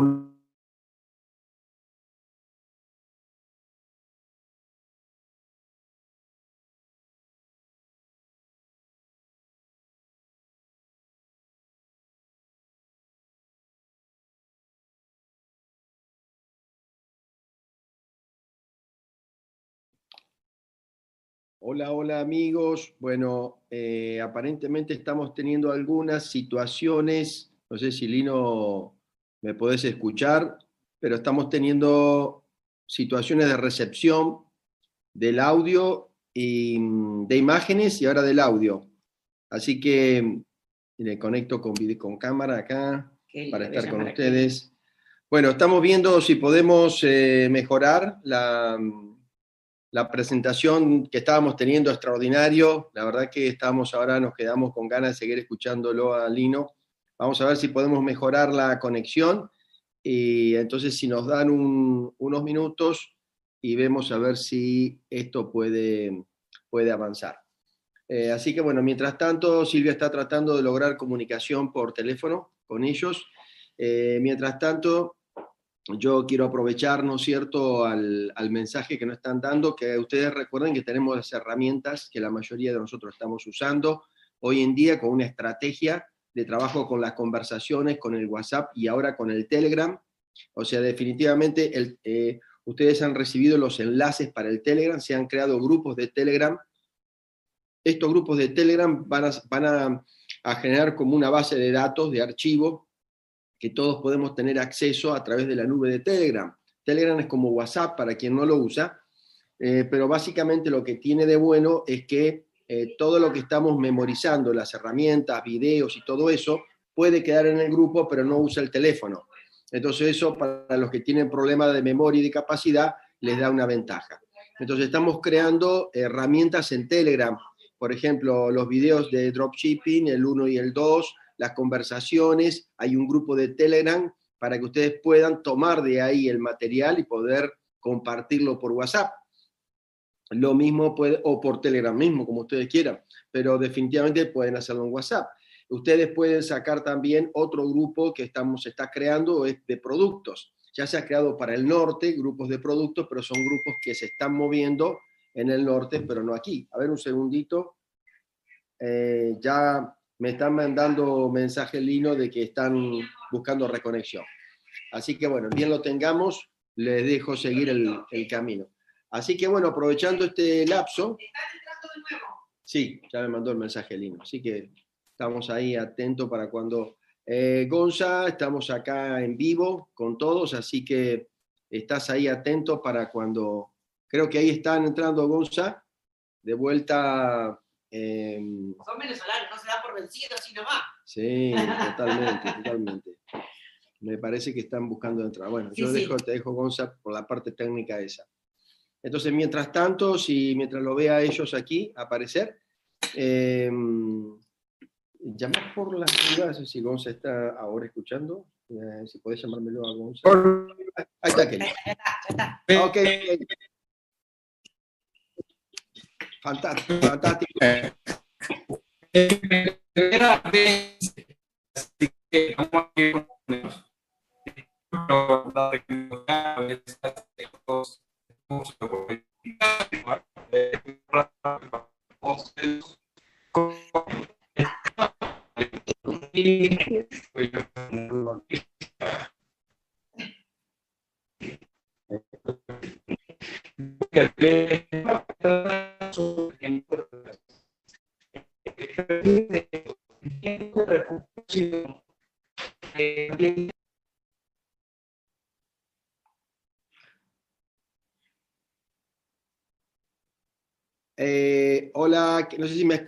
Hola, hola amigos. Bueno, eh, aparentemente estamos teniendo algunas situaciones, no sé si Lino me podés escuchar, pero estamos teniendo situaciones de recepción del audio y de imágenes y ahora del audio. Así que le conecto con, con cámara acá para estar con ustedes. Bueno, estamos viendo si podemos eh, mejorar la la presentación que estábamos teniendo extraordinario. La verdad que estamos ahora, nos quedamos con ganas de seguir escuchándolo a Lino. Vamos a ver si podemos mejorar la conexión. Y entonces, si nos dan unos minutos y vemos a ver si esto puede, puede avanzar. Eh, así que bueno, mientras tanto, Silvia está tratando de lograr comunicación por teléfono con ellos. Eh, mientras tanto, yo quiero aprovechar, ¿no es cierto?, al, mensaje que nos están dando, que ustedes recuerden que tenemos las herramientas que la mayoría de nosotros estamos usando hoy en día con una estrategia de trabajo con las conversaciones, con el WhatsApp y ahora con el Telegram. O sea, definitivamente eh, ustedes han recibido los enlaces para el Telegram, se han creado grupos de Telegram. Estos grupos de Telegram van a, van a, a generar como una base de datos, de archivos, que todos podemos tener acceso a través de la nube de Telegram. Telegram es como WhatsApp para quien no lo usa, eh, pero básicamente lo que tiene de bueno es que eh, todo lo que estamos memorizando, las herramientas, videos y todo eso, puede quedar en el grupo, pero no usa el teléfono. Entonces eso para los que tienen problemas de memoria y de capacidad les da una ventaja. Entonces estamos creando herramientas en Telegram, por ejemplo, los videos de dropshipping, el 1 y el 2, las conversaciones, hay un grupo de Telegram para que ustedes puedan tomar de ahí el material y poder compartirlo por WhatsApp. Lo mismo puede, o por Telegram mismo, como ustedes quieran, pero definitivamente pueden hacerlo en WhatsApp. Ustedes pueden sacar también otro grupo que estamos, se está creando es de productos. Ya se ha creado para el norte grupos de productos, pero son grupos que se están moviendo en el norte, pero no aquí. A ver un segundito. Eh, ya me están mandando mensaje Lino de que están buscando reconexión. Así que bueno, bien lo tengamos, les dejo seguir el, camino. Así que bueno, aprovechando este lapso. Sí, ya me mandó el mensaje Lino. Así que estamos ahí atentos para cuando. Eh, Gonza, estamos acá en vivo con todos, así que estás ahí atento para cuando. Creo que ahí están entrando Gonza, de vuelta Em, Son venezolanos, no se dan por vencidos así nomás. Sí, totalmente, totalmente. Me parece que están buscando entrar. Bueno, yo Dejo, te dejo, Gonza, por la parte técnica esa. Entonces, mientras tanto, si mientras lo vea ellos aquí aparecer, eh, llamar por las ciudades, si Gonza está ahora escuchando, eh, si puedes llamármelo a Gonza. Ahí está, Kelly. Ya está, ya está. Ok. Fantástico, fantástico.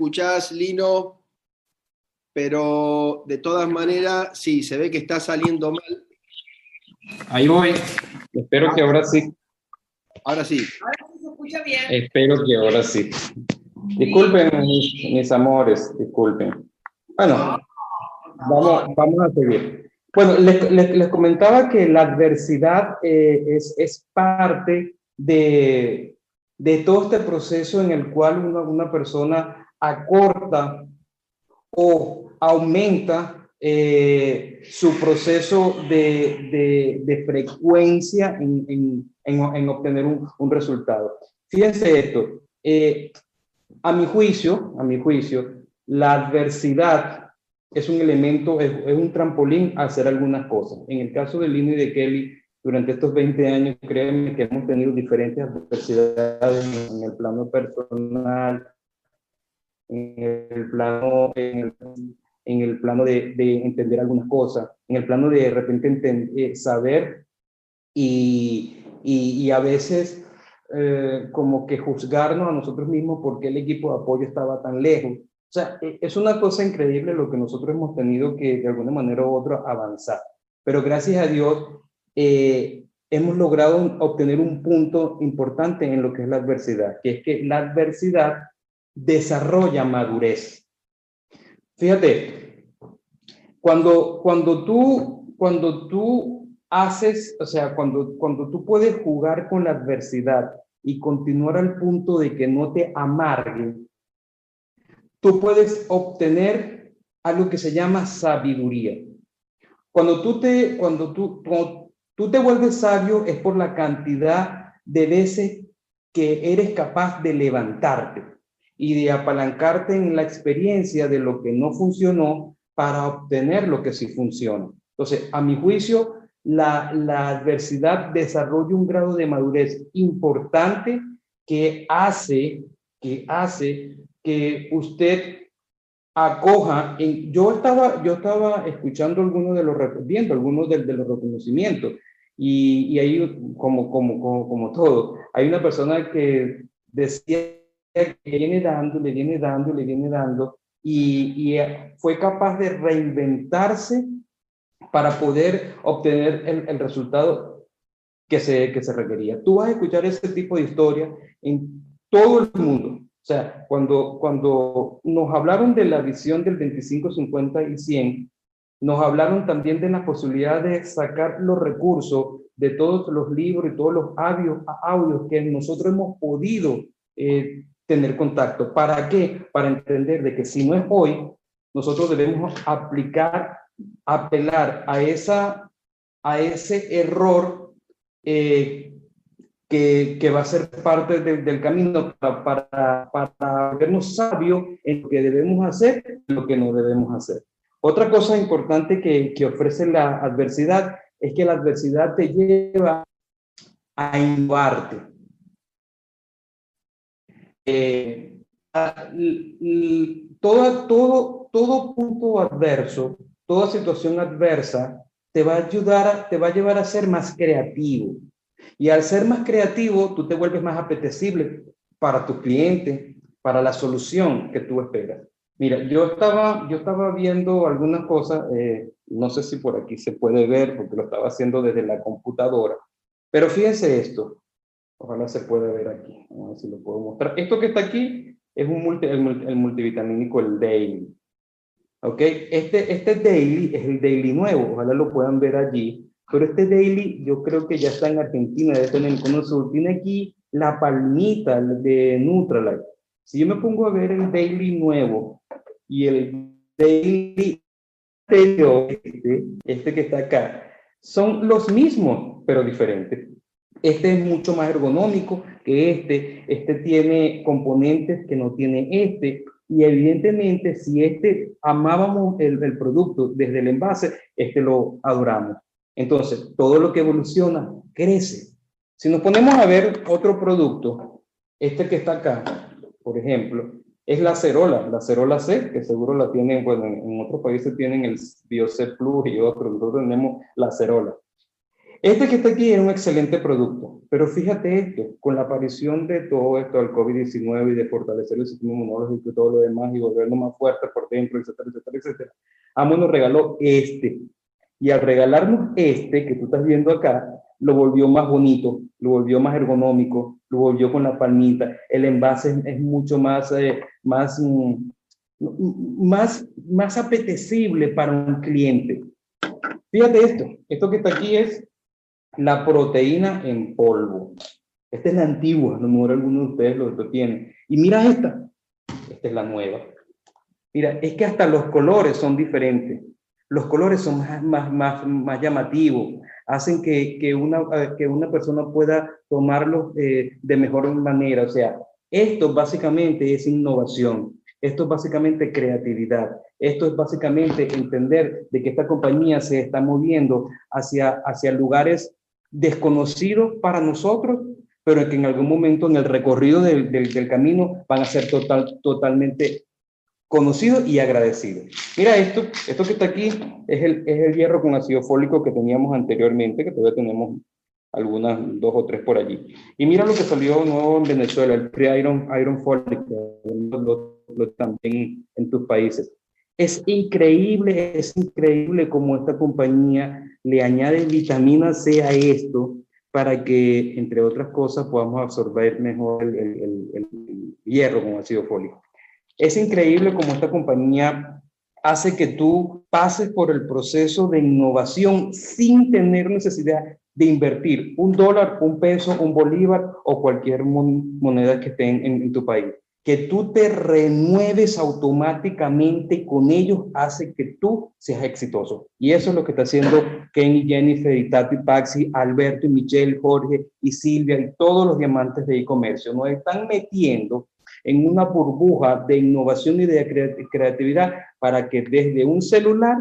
Escuchás, Lino, pero de todas maneras, sí, se ve que está saliendo mal. Ahí voy. Espero que ahora sí. Ahora sí. Ahora sí se escucha bien. Espero que ahora sí. Disculpen, mis, amores, disculpen. Bueno, vamos, vamos a seguir. Bueno, les, les, comentaba que la adversidad eh, es, es parte de, de todo este proceso en el cual una, una persona acorta o aumenta eh, su proceso de, de, frecuencia en, en, en, obtener un, un, resultado. Fíjense esto, eh, a mi juicio, a mi juicio, la adversidad es un elemento, es, un trampolín a hacer algunas cosas. En el caso de Lino y de Kelly, durante estos 20 años, créanme que hemos tenido diferentes adversidades en el plano personal, en el plano, en el, plano de, de, entender algunas cosas, en el plano de de repente eh, saber y, y, y, a veces eh, como que juzgarnos a nosotros mismos porque el equipo de apoyo estaba tan lejos. O sea, e, es una cosa increíble lo que nosotros hemos tenido que de alguna manera u otra avanzar. Pero gracias a Dios eh, hemos logrado obtener un punto importante en lo que es la adversidad, que es que la adversidad desarrolla madurez. Fíjate, cuando, cuando, tú, cuando tú haces, o sea, cuando, cuando tú puedes jugar con la adversidad y continuar al punto de que no te amargue, tú puedes obtener algo que se llama sabiduría. Cuando tú te, cuando tú, Tú te vuelves sabio es por la cantidad de veces que eres capaz de levantarte y de apalancarte en la experiencia de lo que no funcionó para obtener lo que sí funciona. Entonces, a mi juicio, la, la adversidad desarrolla un grado de madurez importante que hace, que hace que usted acoja. En, yo, estaba, yo estaba escuchando algunos de los, viendo algunos de, de los reconocimientos y, y ahí, como, como, como, como, todo, hay una persona que decía que viene dando, le viene dando, le viene dando, y, y fue capaz de reinventarse para poder obtener el, el, resultado que se, que se requería. Tú vas a escuchar ese tipo de historia en todo el mundo. O sea, cuando, cuando nos hablaron de la visión del 25, 50 y 100, nos hablaron también de la posibilidad de sacar los recursos de todos los libros y todos los audios, audios que nosotros hemos podido eh, tener contacto. ¿Para qué? Para entender de que si no es hoy, nosotros debemos aplicar, apelar a, esa, a ese error eh, que, que, va a ser parte del camino para, para, para vernos sabios en lo que debemos hacer y lo que no debemos hacer. Otra cosa importante que, que ofrece la adversidad es que la adversidad te lleva a innovarte. Eh, todo, todo, todo punto adverso, toda situación adversa te va a ayudar, te va a llevar a ser más creativo. Y al ser más creativo, tú te vuelves más apetecible para tu cliente, para la solución que tú esperas. Mira, yo estaba, yo estaba viendo algunas cosas, eh, no sé si por aquí se puede ver porque lo estaba haciendo desde la computadora, pero fíjense esto, ojalá se pueda ver aquí, a ver si lo puedo mostrar. Esto que está aquí es un multi, el, multivitamínico, el Daily. ¿Ok? Este, este Daily es el Daily nuevo, ojalá lo puedan ver allí, pero este Daily yo creo que ya está en Argentina, debe tener sur. Tiene aquí la palmita de Nutralight. Si yo me pongo a ver el Daily nuevo, y el daily este, este que está acá, son los mismos, pero diferentes. Este es mucho más ergonómico que este, este tiene componentes que no tiene este, y evidentemente si este amábamos el, el producto desde el envase, este lo adoramos. Entonces, todo lo que evoluciona crece. Si nos ponemos a ver otro producto, este que está acá, por ejemplo, es la cerola, la cerola C, que seguro la tienen, bueno, en, otros países tienen el BioC Plus y otros, nosotros tenemos la cerola. Este que está aquí es un excelente producto, pero fíjate esto, con la aparición de todo esto del COVID-19 y de fortalecer el sistema inmunológico y todo lo demás y volverlo más fuerte por dentro, etcétera, etcétera, etcétera, Amo nos regaló este. Y al regalarnos este que tú estás viendo acá, lo volvió más bonito, lo volvió más ergonómico, lo volvió con la palmita. El envase es, mucho más, eh, más, mm, más, más apetecible para un cliente. Fíjate esto, esto que está aquí es la proteína en polvo. Esta es la antigua, a lo mejor algunos de ustedes lo, tienen. Y mira esta, esta es la nueva. Mira, es que hasta los colores son diferentes. Los colores son más, más, más, más llamativos, hacen que, que, una, que una persona pueda tomarlos eh, de mejor manera. O sea, esto básicamente es innovación, esto es básicamente creatividad, esto es básicamente entender de que esta compañía se está moviendo hacia, hacia lugares desconocidos para nosotros, pero que en algún momento en el recorrido del, del, camino van a ser total, totalmente conocidos y agradecidos. Mira esto, esto que está aquí es el, es el hierro con ácido fólico que teníamos anteriormente, que todavía tenemos algunas, dos o tres por allí. Y mira lo que salió nuevo en Venezuela, el Free Iron, Iron Folic, también en tus países. Es increíble, es increíble cómo esta compañía le añade vitamina C a esto para que, entre otras cosas, podamos absorber mejor el, hierro con ácido fólico. Es increíble cómo esta compañía hace que tú pases por el proceso de innovación sin tener necesidad de invertir un dólar, un peso, un bolívar o cualquier moneda que esté en tu país que tú te renueves automáticamente con ellos hace que tú seas exitoso. Y eso es lo que está haciendo Kenny, Jennifer, y Tati, Paxi, Alberto, y Michelle, Jorge y Silvia y todos los diamantes de e-comercio. Nos están metiendo en una burbuja de innovación y de creatividad para que desde un celular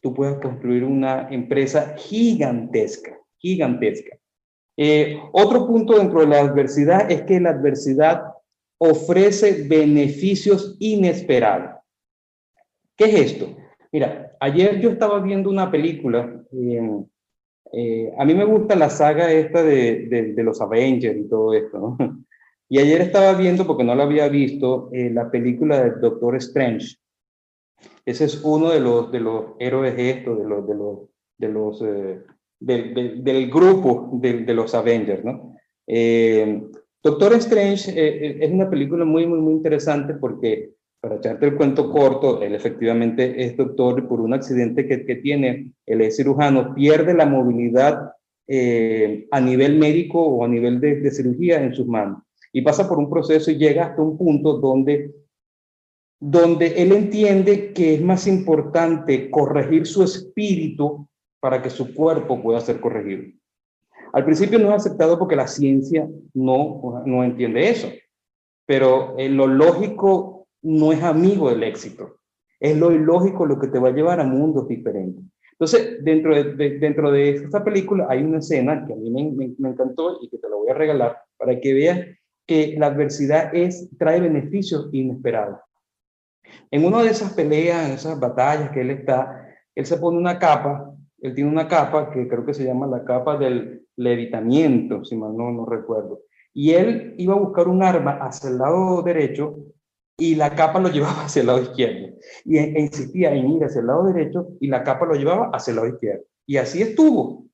tú puedas construir una empresa gigantesca, gigantesca. Eh, otro punto dentro de la adversidad es que la adversidad ofrece beneficios inesperados. ¿Qué es esto? Mira, ayer yo estaba viendo una película, eh, eh, a mí me gusta la saga esta de, los Avengers y todo esto, ¿no? Y ayer estaba viendo, porque no la había visto, eh, la película del Doctor Strange. Ese es uno de los, de los héroes estos, de los, de los, de los del grupo de, de, los Avengers, ¿no? Doctor Strange eh, eh, es una película muy, muy, muy interesante porque, para echarte el cuento corto, él efectivamente es doctor y por un accidente que, que tiene, él es cirujano, pierde la movilidad eh, a nivel médico o a nivel de, de, cirugía en sus manos. Y pasa por un proceso y llega hasta un punto donde, donde él entiende que es más importante corregir su espíritu para que su cuerpo pueda ser corregido. Al principio no es aceptado porque la ciencia no, no entiende eso, pero eh, lo lógico no es amigo del éxito. Es lo ilógico lo que te va a llevar a mundos diferentes. Entonces, dentro de, dentro de esta película hay una escena que a mí me, me, encantó y que te la voy a regalar para que veas que la adversidad es, trae beneficios inesperados. En una de esas peleas, en esas batallas que él está, él se pone una capa, él tiene una capa que creo que se llama la capa del levitamiento, si mal no, no recuerdo. Y él iba a buscar un arma hacia el lado derecho y la capa lo llevaba hacia el lado izquierdo. Y e, e insistía en ir hacia el lado derecho y la capa lo llevaba hacia el lado izquierdo. Y así estuvo,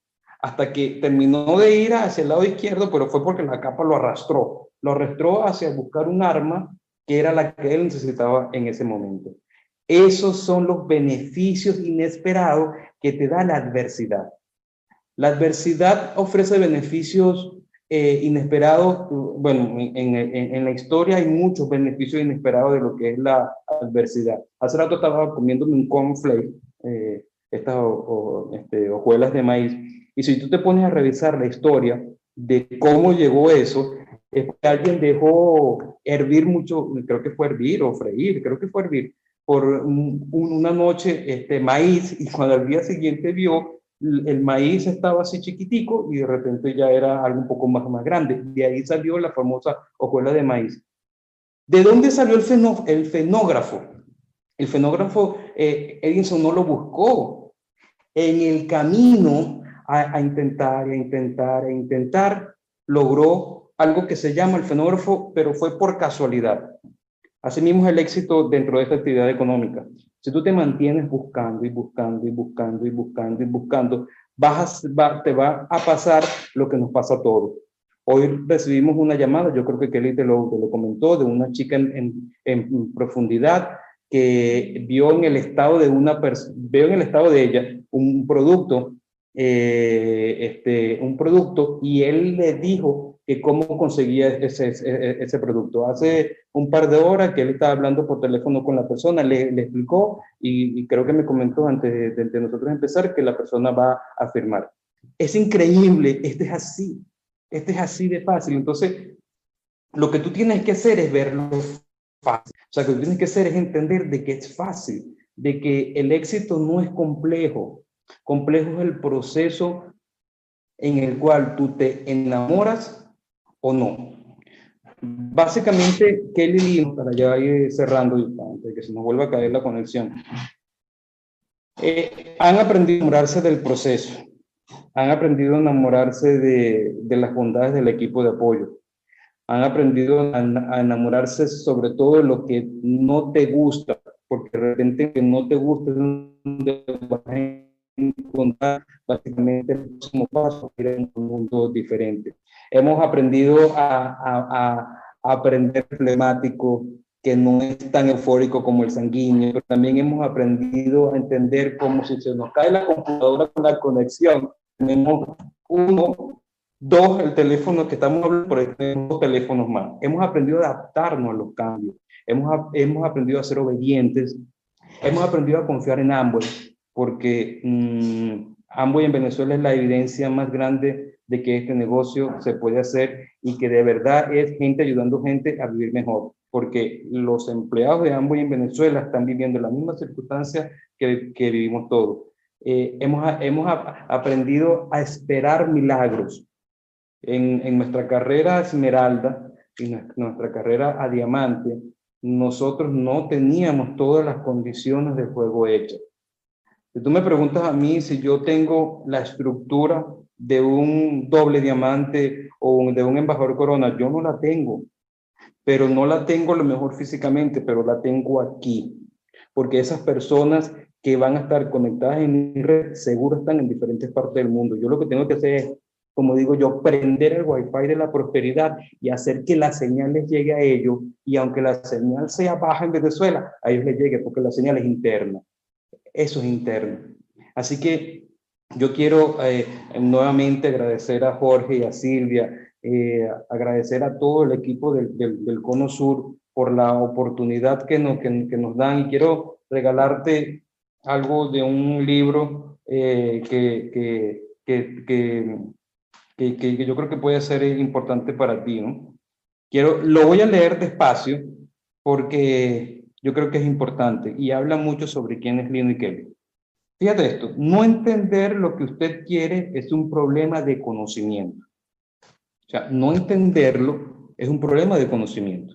hasta que terminó de ir hacia el lado izquierdo, pero fue porque la capa lo arrastró. Lo arrastró hacia buscar un arma que era la que él necesitaba en ese momento. Esos son los beneficios inesperados que te da la adversidad. La adversidad ofrece beneficios eh, inesperados. Bueno, en, la historia hay muchos beneficios inesperados de lo que es la adversidad. Hace rato estaba comiéndome un cornflake, eh, estas este, hojuelas de maíz, y si tú te pones a revisar la historia de cómo llegó eso, es que alguien dejó hervir mucho, creo que fue hervir o freír, creo que fue hervir, por una noche este maíz y cuando al día siguiente vio el maíz estaba así chiquitico y de repente ya era algo un poco más, más grande. De ahí salió la famosa hojuela de maíz. ¿De dónde salió el, el fenógrafo? El fenógrafo eh, Edison no lo buscó. En el camino a, a intentar, a intentar, a intentar, logró algo que se llama el fenógrafo, pero fue por casualidad. Asimismo, el éxito dentro de esta actividad económica. Si tú te mantienes buscando y buscando y buscando y buscando y buscando, vas va, te va a pasar lo que nos pasa a todos. Hoy recibimos una llamada, yo creo que Kelly te lo, te lo comentó, de una chica en, en, en, profundidad que vio en el estado de una vio en el estado de ella un producto, eh, este, un producto y él le dijo que cómo conseguía ese, ese, producto. Hace un par de horas que él estaba hablando por teléfono con la persona, le, le explicó y, creo que me comentó antes de, nosotros empezar que la persona va a firmar. Es increíble, este es así, este es así de fácil. Entonces, lo que tú tienes que hacer es verlo fácil. O sea, lo que tú tienes que hacer es entender de que es fácil, de que el éxito no es complejo. Complejo es el proceso en el cual tú te enamoras o no. Básicamente, Kelly Lino, para ya ir cerrando antes que se nos vuelva a caer la conexión, eh, han aprendido a enamorarse del proceso, han aprendido a enamorarse de, de las bondades del equipo de apoyo, han aprendido a, a, enamorarse sobre todo de lo que no te gusta, porque de repente que no te gusta es un encontrar básicamente el próximo paso, ir un mundo diferente. Hemos aprendido a, aprender flemático, que no es tan eufórico como el sanguíneo, pero también hemos aprendido a entender cómo si se nos cae la computadora con la conexión, tenemos uno, dos, el teléfono que estamos hablando, por tenemos dos teléfonos más. Hemos aprendido a adaptarnos a los cambios, hemos, hemos aprendido a ser obedientes, hemos aprendido a confiar en ambos, porque mmm, en Venezuela es la evidencia más grande de que este negocio se puede hacer y que de verdad es gente ayudando gente a vivir mejor, porque los empleados de Amway en Venezuela están viviendo las mismas circunstancias que, que vivimos todos. Eh, hemos, hemos aprendido a esperar milagros. En, en nuestra carrera Esmeralda y nuestra carrera a Diamante, nosotros no teníamos todas las condiciones del juego hechas. Si tú me preguntas a mí si yo tengo la estructura de un doble diamante o de un embajador corona, yo no la tengo, pero no la tengo lo mejor físicamente, pero la tengo aquí, porque esas personas que van a estar conectadas en red seguro están en diferentes partes del mundo. Yo lo que tengo que hacer es, como digo yo, prender el wifi de la prosperidad y hacer que la señal les llegue a ellos y aunque la señal sea baja en Venezuela, a ellos les llegue porque la señal es interna eso es interno. Así que yo quiero eh, nuevamente agradecer a Jorge y a Silvia, eh, agradecer a todo el equipo del, del, Cono Sur por la oportunidad que nos, que, nos dan y quiero regalarte algo de un libro eh, que, que, yo creo que puede ser importante para ti. ¿no? Quiero, lo voy a leer despacio porque yo creo que es importante y habla mucho sobre quién es Lino y Kelly. Fíjate esto, no entender lo que usted quiere es un problema de conocimiento. O sea, no entenderlo es un problema de conocimiento.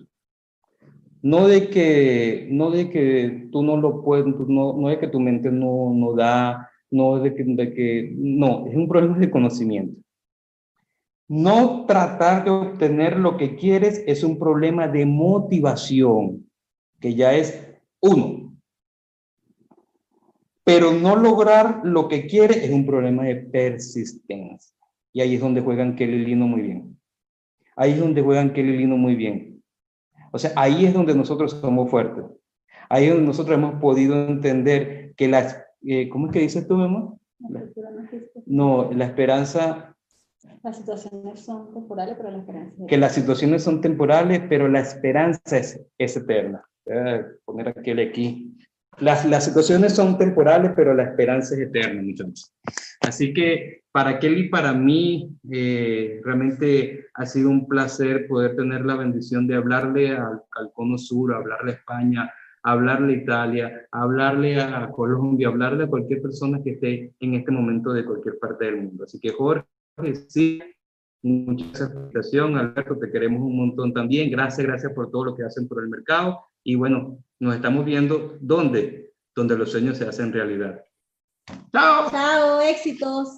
No de que, no de que tú no lo puedes, no, no de que tu mente no, no da, no de que, de que, no, es un problema de conocimiento. No tratar de obtener lo que quieres es un problema de motivación que ya es uno. Pero no lograr lo que quiere es un problema de persistencia. Y ahí es donde juegan Kelly Lino muy bien. Ahí es donde juegan Kelly Lino muy bien. O sea, ahí es donde nosotros somos fuertes. Ahí es donde nosotros hemos podido entender que las... Eh, ¿Cómo es que dices tú, mamá? No, la esperanza las situaciones son temporales, pero la esperanza Que las situaciones son temporales, pero la esperanza es, es eterna poner aquel aquí. Las, las situaciones son temporales, pero la esperanza es eterna, muchachos. Así que para Kelly, para mí, eh, realmente ha sido un placer poder tener la bendición de hablarle al, al Cono Sur, hablarle a España, hablarle a Italia, hablarle a Colombia, hablarle a cualquier persona que esté en este momento de cualquier parte del mundo. Así que Jorge, sí, Muchas gracias Alberto, te queremos un montón también. Gracias, gracias por todo lo que hacen por el mercado. Y bueno, nos estamos viendo dónde, donde los sueños se hacen realidad. Chao. Chao, éxitos.